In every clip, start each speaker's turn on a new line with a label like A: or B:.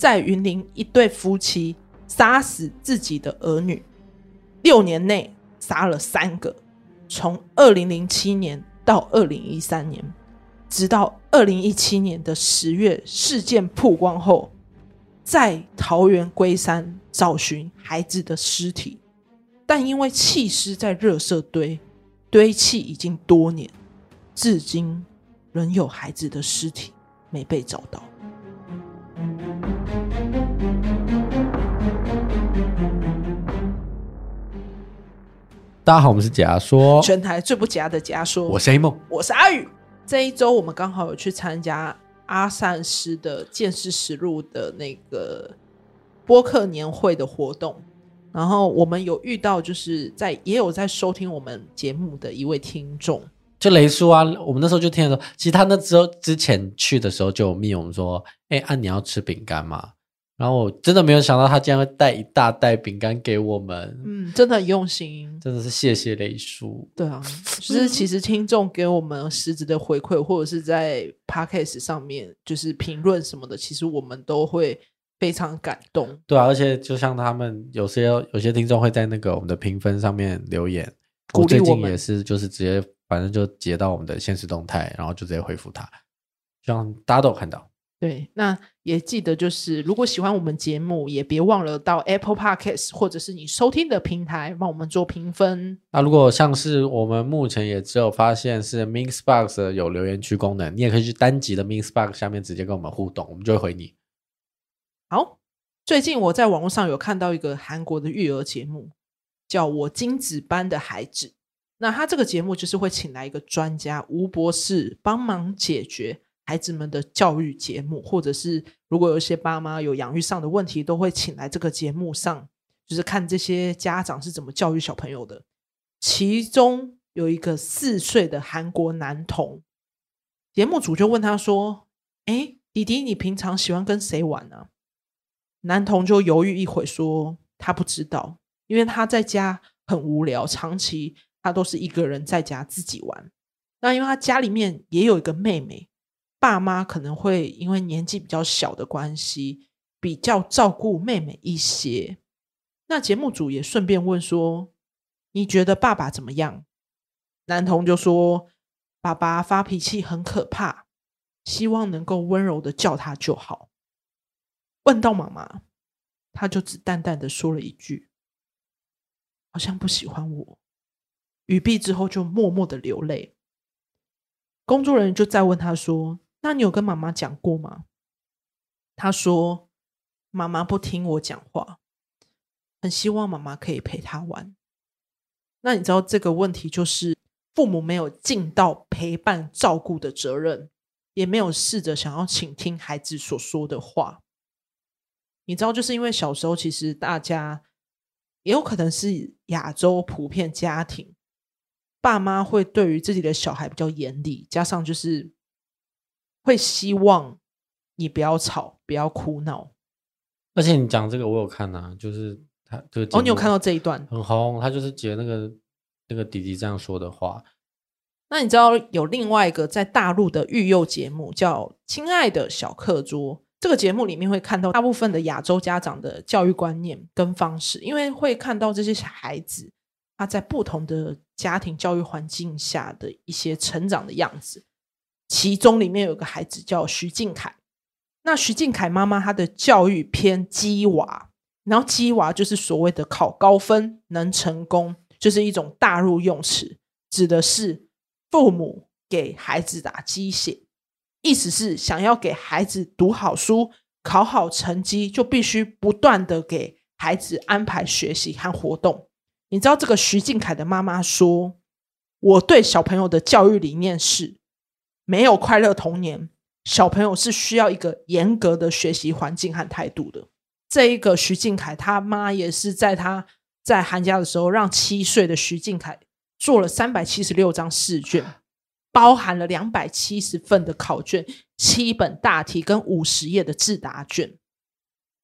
A: 在云林一对夫妻杀死自己的儿女，六年内杀了三个，从二零零七年到二零一三年，直到二零一七年的十月，事件曝光后，在桃园龟山找寻孩子的尸体，但因为弃尸在热色堆堆砌已经多年，至今仍有孩子的尸体没被找到。
B: 大家好，我们是假说，
A: 全台最不假的假说。
B: 我是 A 梦，
A: 我是阿宇。这一周我们刚好有去参加阿善师的《见识实录》的那个播客年会的活动，然后我们有遇到，就是在也有在收听我们节目的一位听众，
B: 就雷叔啊。我们那时候就听的时候，其实他那时候之前去的时候就有密我们说：“哎，啊你要吃饼干吗？”然后我真的没有想到他竟然会带一大袋饼干给我们，
A: 嗯，真的很用心，
B: 真的是谢谢雷叔。
A: 对啊，就是其实听众给我们实质的回馈，或者是在 Podcast 上面就是评论什么的，其实我们都会非常感动。
B: 对啊，而且就像他们有些有些听众会在那个我们的评分上面留言，
A: 我们。
B: 最近也是就是直接反正就截到我们的现实动态，然后就直接回复他，希望大家都有看到。
A: 对，那也记得就是，如果喜欢我们节目，也别忘了到 Apple Podcast 或者是你收听的平台帮我们做评分。
B: 那如果像是我们目前也只有发现是 Mixbox 有留言区功能，你也可以去单集的 Mixbox 下面直接跟我们互动，我们就会回你。
A: 好，最近我在网络上有看到一个韩国的育儿节目，叫我精子班的孩子。那他这个节目就是会请来一个专家吴博士帮忙解决。孩子们的教育节目，或者是如果有一些爸妈有养育上的问题，都会请来这个节目上，就是看这些家长是怎么教育小朋友的。其中有一个四岁的韩国男童，节目组就问他说：“哎，弟弟，你平常喜欢跟谁玩呢？”男童就犹豫一会，说：“他不知道，因为他在家很无聊，长期他都是一个人在家自己玩。那因为他家里面也有一个妹妹。”爸妈可能会因为年纪比较小的关系，比较照顾妹妹一些。那节目组也顺便问说：“你觉得爸爸怎么样？”男童就说：“爸爸发脾气很可怕，希望能够温柔的叫他就好。”问到妈妈，他就只淡淡的说了一句：“好像不喜欢我。”语毕之后就默默的流泪。工作人员就再问他说。那你有跟妈妈讲过吗？他说：“妈妈不听我讲话，很希望妈妈可以陪他玩。”那你知道这个问题就是父母没有尽到陪伴照顾的责任，也没有试着想要倾听孩子所说的话。你知道，就是因为小时候其实大家也有可能是亚洲普遍家庭，爸妈会对于自己的小孩比较严厉，加上就是。会希望你不要吵，不要哭闹。
B: 而且你讲这个，我有看啊，就是他这个
A: 哦，你有看到这一段
B: 很红，他就是截那个那个弟弟这样说的话。
A: 那你知道有另外一个在大陆的育幼节目叫《亲爱的小课桌》，这个节目里面会看到大部分的亚洲家长的教育观念跟方式，因为会看到这些孩子他在不同的家庭教育环境下的一些成长的样子。其中里面有个孩子叫徐靖凯，那徐靖凯妈妈她的教育偏鸡娃，然后鸡娃就是所谓的考高分能成功，就是一种大陆用词，指的是父母给孩子打鸡血，意思是想要给孩子读好书、考好成绩，就必须不断的给孩子安排学习和活动。你知道这个徐靖凯的妈妈说：“我对小朋友的教育理念是。”没有快乐童年，小朋友是需要一个严格的学习环境和态度的。这一个徐靖凯他妈也是在他在寒假的时候，让七岁的徐靖凯做了三百七十六张试卷，包含了两百七十份的考卷、七本大题跟五十页的自答卷。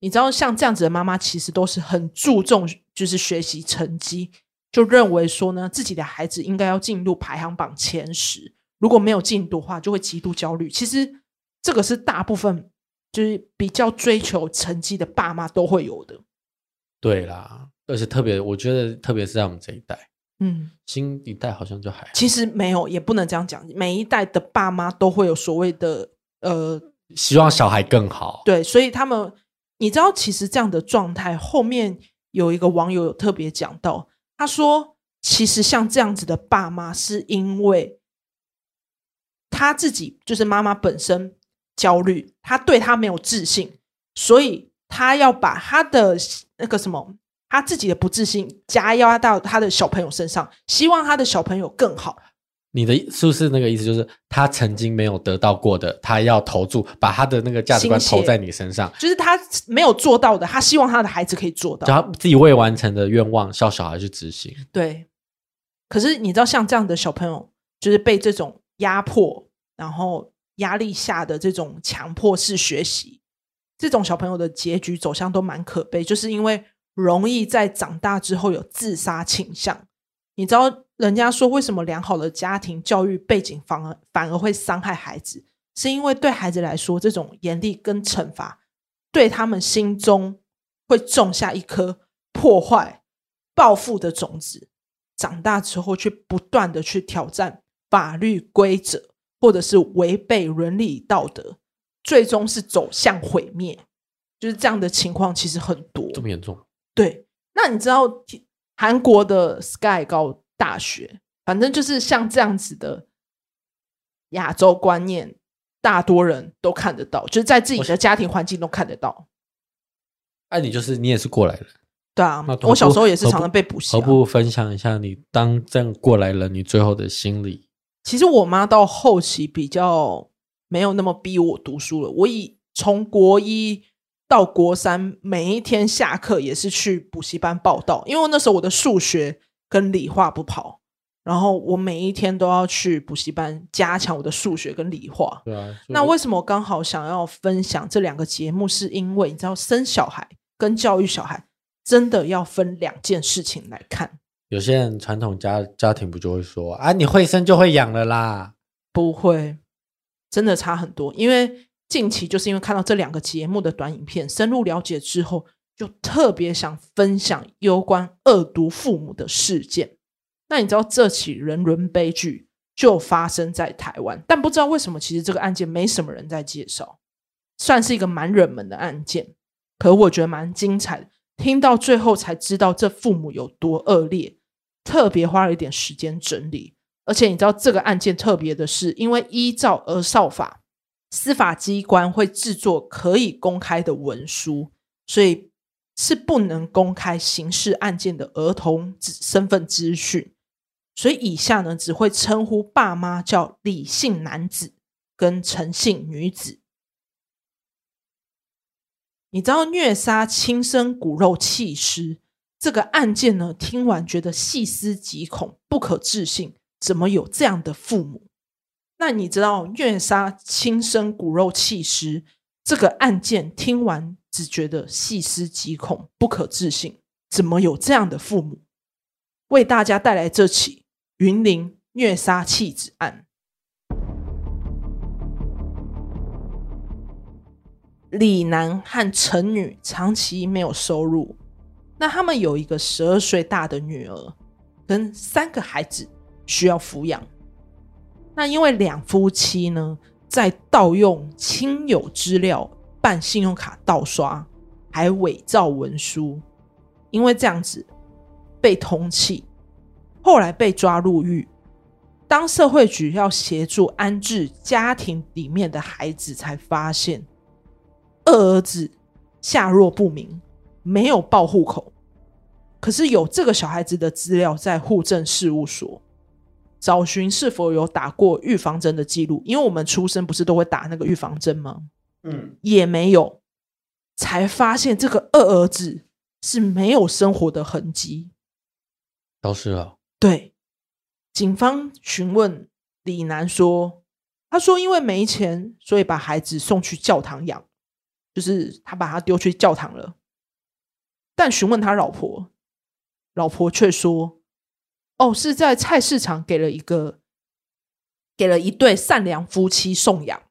A: 你知道，像这样子的妈妈，其实都是很注重就是学习成绩，就认为说呢，自己的孩子应该要进入排行榜前十。如果没有进度的话，就会极度焦虑。其实这个是大部分就是比较追求成绩的爸妈都会有的。
B: 对啦，而且特别，我觉得特别是在我们这一代，
A: 嗯，
B: 新一代好像就还好。
A: 其实没有，也不能这样讲。每一代的爸妈都会有所谓的呃，
B: 希望小孩更好。
A: 对，所以他们，你知道，其实这样的状态，后面有一个网友有特别讲到，他说，其实像这样子的爸妈，是因为他自己就是妈妈本身焦虑，他对他没有自信，所以他要把他的。那个什么，他自己的不自信加压到他的小朋友身上，希望他的小朋友更好。
B: 你的是不是那个意思？就是他曾经没有得到过的，他要投注，把他的那个价值观投在你身上。
A: 就是他没有做到的，他希望他的孩子可以做到。
B: 就他自己未完成的愿望，叫小孩去执行。
A: 对。可是你知道，像这样的小朋友，就是被这种压迫，然后压力下的这种强迫式学习。这种小朋友的结局走向都蛮可悲，就是因为容易在长大之后有自杀倾向。你知道，人家说为什么良好的家庭教育背景反而反而会伤害孩子，是因为对孩子来说，这种严厉跟惩罚对他们心中会种下一颗破坏、报复的种子，长大之后却不断的去挑战法律规则，或者是违背伦理道德。最终是走向毁灭，就是这样的情况其实很多，
B: 这么严重？
A: 对。那你知道韩国的 Sky 高大学，反正就是像这样子的亚洲观念，大多人都看得到，就是在自己的家庭环境都看得到。
B: 哎，你就是你也是过来人，
A: 对啊，我小时候也是常常被补习。
B: 何不分享一下你当这样过来人，你最后的心理？
A: 其实我妈到后期比较。没有那么逼我读书了。我以从国一到国三，每一天下课也是去补习班报道，因为那时候我的数学跟理化不跑，然后我每一天都要去补习班加强我的数学跟理化。
B: 对啊，
A: 那为什么我刚好想要分享这两个节目？是因为你知道，生小孩跟教育小孩真的要分两件事情来看。
B: 有些人传统家家庭不就会说啊，你会生就会养了啦？
A: 不会。真的差很多，因为近期就是因为看到这两个节目的短影片，深入了解之后，就特别想分享有关恶毒父母的事件。那你知道这起人伦悲剧就发生在台湾，但不知道为什么，其实这个案件没什么人在介绍，算是一个蛮热门的案件。可我觉得蛮精彩的，听到最后才知道这父母有多恶劣，特别花了一点时间整理。而且你知道这个案件特别的是，因为依照儿少法，司法机关会制作可以公开的文书，所以是不能公开刑事案件的儿童身份资讯。所以以下呢，只会称呼爸妈叫李姓男子跟陈姓女子。你知道虐杀亲生骨肉弃尸这个案件呢？听完觉得细思极恐，不可置信。怎么有这样的父母？那你知道虐杀亲生骨肉弃尸这个案件，听完只觉得细思极恐、不可置信。怎么有这样的父母？为大家带来这起云林虐杀弃子案。李男和陈女长期没有收入，那他们有一个十二岁大的女儿，跟三个孩子。需要抚养，那因为两夫妻呢，在盗用亲友资料办信用卡盗刷，还伪造文书，因为这样子被通缉，后来被抓入狱。当社会局要协助安置家庭里面的孩子，才发现二儿子下落不明，没有报户口，可是有这个小孩子的资料在户政事务所。找寻是否有打过预防针的记录，因为我们出生不是都会打那个预防针吗？嗯，也没有，才发现这个二儿子是没有生活的痕迹，
B: 消失了。
A: 对，警方询问李楠说，他说因为没钱，所以把孩子送去教堂养，就是他把他丢去教堂了。但询问他老婆，老婆却说。哦，是在菜市场给了一个，给了一对善良夫妻送养。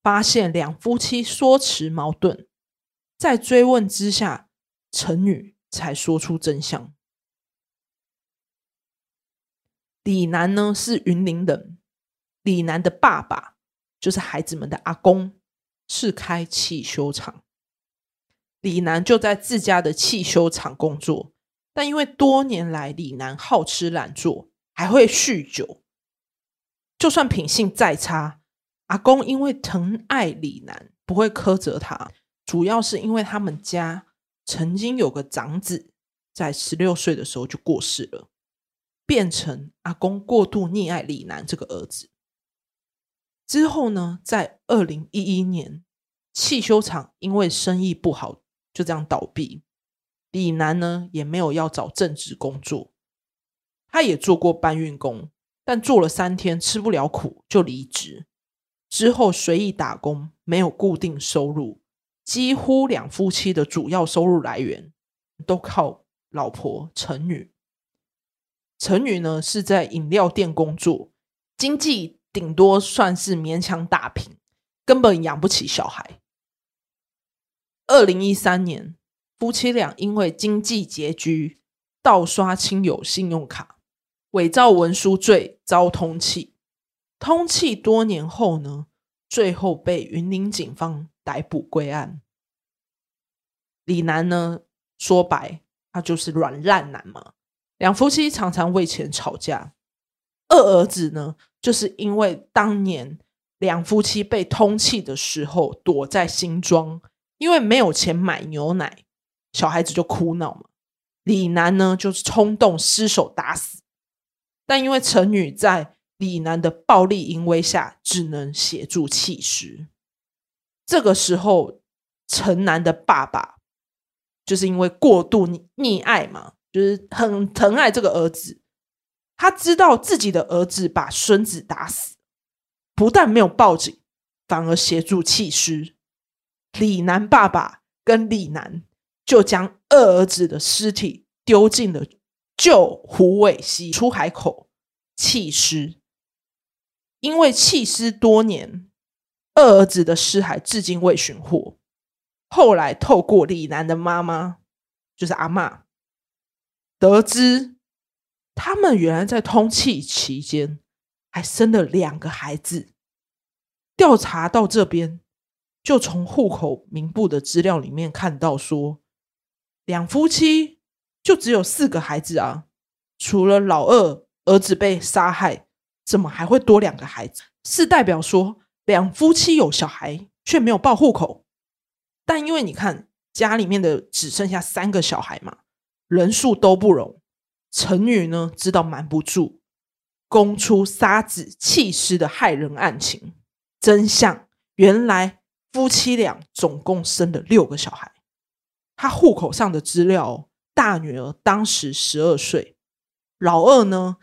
A: 发现两夫妻说辞矛盾，在追问之下，陈女才说出真相。李楠呢是云林人，李楠的爸爸就是孩子们的阿公，是开汽修厂。李楠就在自家的汽修厂工作，但因为多年来李楠好吃懒做，还会酗酒，就算品性再差，阿公因为疼爱李楠，不会苛责他。主要是因为他们家曾经有个长子，在十六岁的时候就过世了。变成阿公过度溺爱李楠这个儿子之后呢，在二零一一年，汽修厂因为生意不好，就这样倒闭。李楠呢也没有要找正职工作，他也做过搬运工，但做了三天吃不了苦就离职。之后随意打工，没有固定收入，几乎两夫妻的主要收入来源都靠老婆陈女。陈女呢是在饮料店工作，经济顶多算是勉强打平，根本养不起小孩。二零一三年，夫妻俩因为经济拮据，盗刷亲友信用卡、伪造文书罪遭通缉。通缉多年后呢，最后被云林警方逮捕归案。李楠呢，说白，他就是软烂男嘛。两夫妻常常为钱吵架，二儿子呢，就是因为当年两夫妻被通缉的时候躲在新庄，因为没有钱买牛奶，小孩子就哭闹嘛。李楠呢，就是冲动失手打死，但因为陈女在李楠的暴力淫威下，只能协助弃尸。这个时候，陈楠的爸爸就是因为过度溺爱嘛。就是很疼爱这个儿子，他知道自己的儿子把孙子打死，不但没有报警，反而协助弃尸。李楠爸爸跟李楠就将二儿子的尸体丢进了旧湖尾溪出海口弃尸。因为弃尸多年，二儿子的尸骸至今未寻获。后来透过李楠的妈妈，就是阿嬷。得知他们原来在通气期间还生了两个孩子，调查到这边，就从户口名簿的资料里面看到说，两夫妻就只有四个孩子啊，除了老二儿子被杀害，怎么还会多两个孩子？是代表说两夫妻有小孩却没有报户口？但因为你看家里面的只剩下三个小孩嘛。人数都不容，陈女呢知道瞒不住，供出杀子弃尸的骇人案情。真相原来夫妻俩总共生了六个小孩。他户口上的资料，大女儿当时十二岁，老二呢，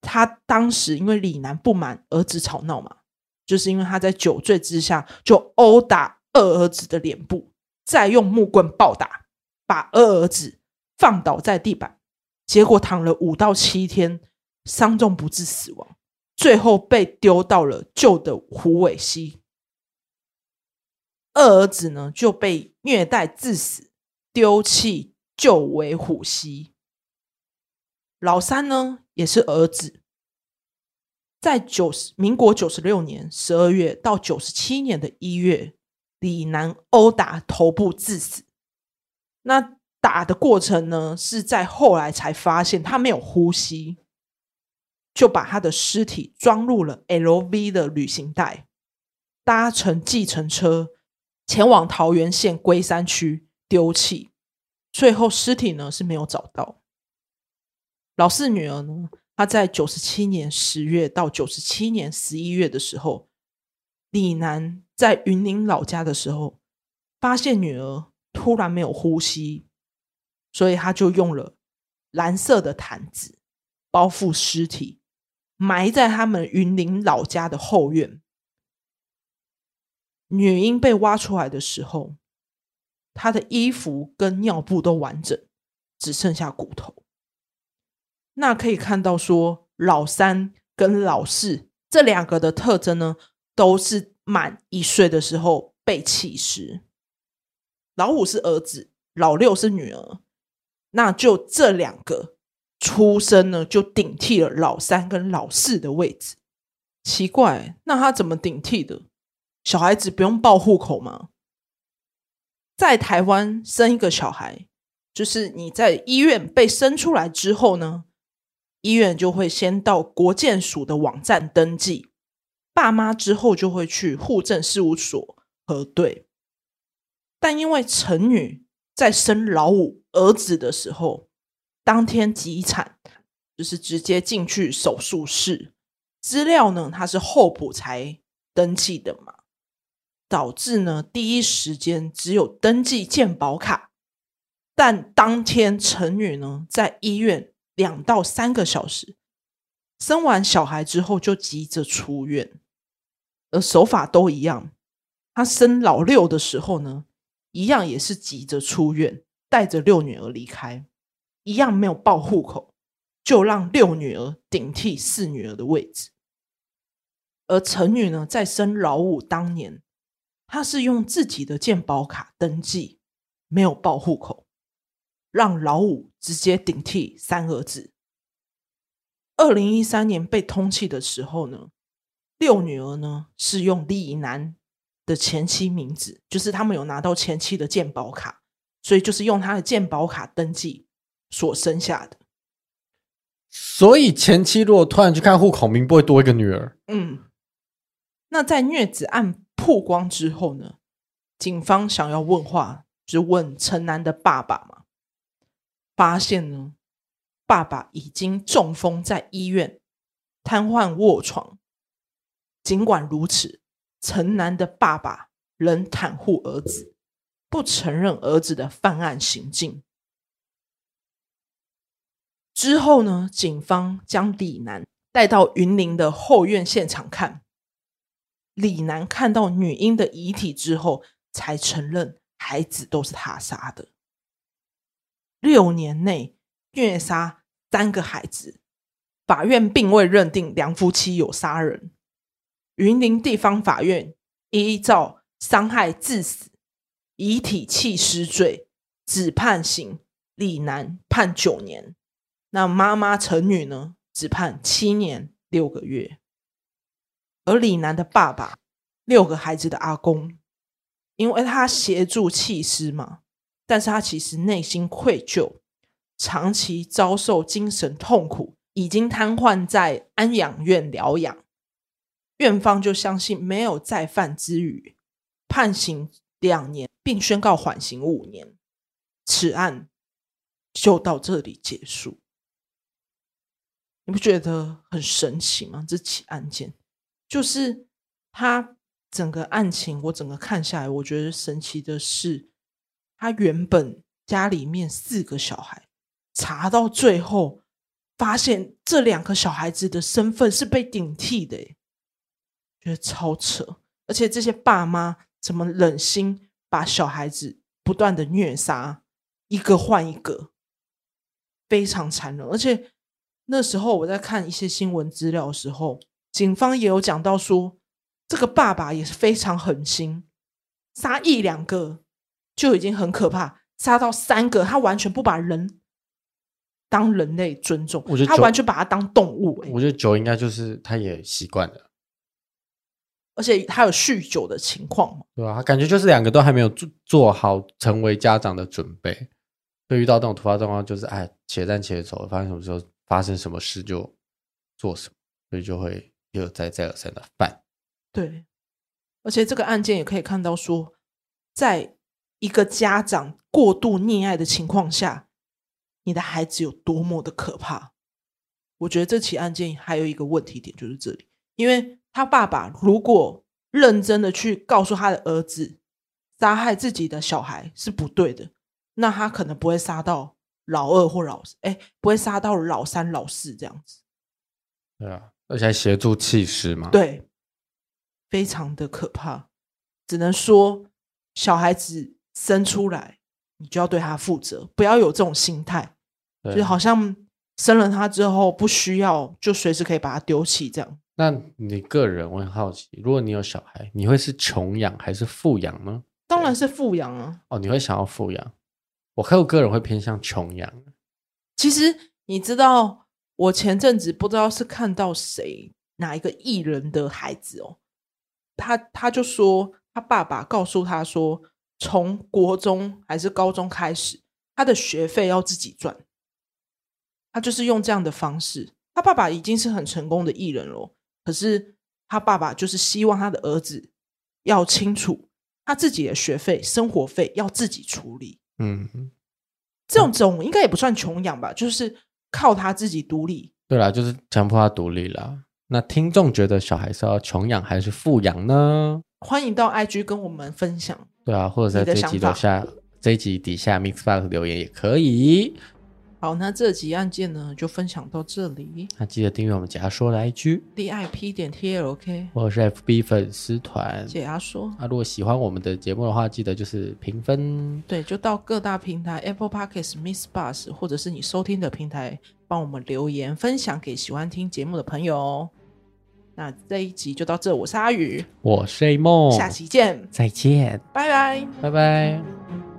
A: 他当时因为李楠不满儿子吵闹嘛，就是因为他在酒醉之下就殴打二儿子的脸部，再用木棍暴打，把二儿子。放倒在地板，结果躺了五到七天，伤重不治死亡，最后被丢到了旧的湖尾溪。二儿子呢就被虐待致死，丢弃就为虎溪。老三呢也是儿子，在九十民国九十六年十二月到九十七年的一月，李楠殴打头部致死。那。打的过程呢，是在后来才发现他没有呼吸，就把他的尸体装入了 LV 的旅行袋，搭乘计程车前往桃园县龟山区丢弃。最后尸体呢是没有找到。老四女儿呢，她在九十七年十月到九十七年十一月的时候，李楠在云林老家的时候，发现女儿突然没有呼吸。所以他就用了蓝色的毯子包覆尸体，埋在他们云林老家的后院。女婴被挖出来的时候，她的衣服跟尿布都完整，只剩下骨头。那可以看到说，老三跟老四这两个的特征呢，都是满一岁的时候被弃尸。老五是儿子，老六是女儿，那就这两个出生呢，就顶替了老三跟老四的位置。奇怪，那他怎么顶替的？小孩子不用报户口吗？在台湾生一个小孩，就是你在医院被生出来之后呢，医院就会先到国健署的网站登记，爸妈之后就会去户政事务所核对。但因为陈女在生老五儿子的时候，当天急产，就是直接进去手术室，资料呢，他是候补才登记的嘛，导致呢第一时间只有登记健保卡，但当天陈女呢在医院两到三个小时，生完小孩之后就急着出院，而手法都一样，她生老六的时候呢。一样也是急着出院，带着六女儿离开，一样没有报户口，就让六女儿顶替四女儿的位置。而陈女呢，在生老五当年，她是用自己的健保卡登记，没有报户口，让老五直接顶替三儿子。二零一三年被通缉的时候呢，六女儿呢是用李男的前妻名字，就是他们有拿到前妻的健保卡，所以就是用他的健保卡登记所生下的。
B: 所以前妻如果突然去看户口名，不会多一个女儿。
A: 嗯，那在虐子案曝光之后呢，警方想要问话，就问陈楠的爸爸嘛，发现呢，爸爸已经中风在医院瘫痪卧床。尽管如此。陈楠的爸爸仍袒护儿子，不承认儿子的犯案行径。之后呢，警方将李楠带到云林的后院现场看。李楠看到女婴的遗体之后，才承认孩子都是他杀的。六年内虐杀三个孩子，法院并未认定两夫妻有杀人。云林地方法院依照伤害致死、遗体弃尸罪，只判刑李楠判九年，那妈妈陈女呢，只判七年六个月。而李楠的爸爸，六个孩子的阿公，因为他协助弃尸嘛，但是他其实内心愧疚，长期遭受精神痛苦，已经瘫痪在安养院疗养。院方就相信没有再犯之余，判刑两年，并宣告缓刑五年。此案就到这里结束。你不觉得很神奇吗？这起案件就是他整个案情，我整个看下来，我觉得神奇的是，他原本家里面四个小孩，查到最后发现这两个小孩子的身份是被顶替的。觉得超扯，而且这些爸妈怎么忍心把小孩子不断的虐杀，一个换一个，非常残忍。而且那时候我在看一些新闻资料的时候，警方也有讲到说，这个爸爸也是非常狠心，杀一两个就已经很可怕，杀到三个，他完全不把人当人类尊重，我觉得他完全把他当动物。
B: 我觉得酒应该就是他也习惯了。
A: 而且他有酗酒的情况，
B: 对啊，感觉就是两个都还没有做做好成为家长的准备，会遇到这种突发状况，就是哎，且战且走，发生什么时候发生什么事就做什么，所以就会一而再再而三的犯。
A: 对，而且这个案件也可以看到说，在一个家长过度溺爱的情况下，你的孩子有多么的可怕。我觉得这起案件还有一个问题点就是这里，因为。他爸爸如果认真的去告诉他的儿子，杀害自己的小孩是不对的，那他可能不会杀到老二或老哎，不会杀到老三、老四这样子。
B: 对啊，而且还协助弃尸嘛。
A: 对，非常的可怕。只能说，小孩子生出来，你就要对他负责，不要有这种心态，就好像生了他之后不需要，就随时可以把他丢弃这样。
B: 那你个人我很好奇，如果你有小孩，你会是穷养还是富养呢？
A: 当然是富养啊！
B: 哦，你会想要富养？我看我个人会偏向穷养。
A: 其实你知道，我前阵子不知道是看到谁哪一个艺人的孩子哦，他他就说他爸爸告诉他说，从国中还是高中开始，他的学费要自己赚。他就是用这样的方式，他爸爸已经是很成功的艺人了。可是他爸爸就是希望他的儿子要清楚，他自己的学费、生活费要自己处理。
B: 嗯，
A: 这种种应该也不算穷养吧，就是靠他自己独立。
B: 对啦，就是强迫他独立啦。那听众觉得小孩是要穷养还是富养呢？
A: 欢迎到 IG 跟我们分享。
B: 对啊，或者在这一集底下，这一集底下 Mixbox 留言也可以。
A: 好，那这集案件呢，就分享到这里。
B: 那记得订阅我们解压说的 IG
A: D I P 点 T L K，
B: 或者是 F B 粉丝团
A: 解压说。
B: 那、啊、如果喜欢我们的节目的话，记得就是评分。
A: 对，就到各大平台 Apple Podcasts、Miss Bus，或者是你收听的平台，帮我们留言分享给喜欢听节目的朋友。那这一集就到这，我是阿宇，
B: 我是 A 梦，
A: 下期见，
B: 再见，
A: 拜拜，
B: 拜拜。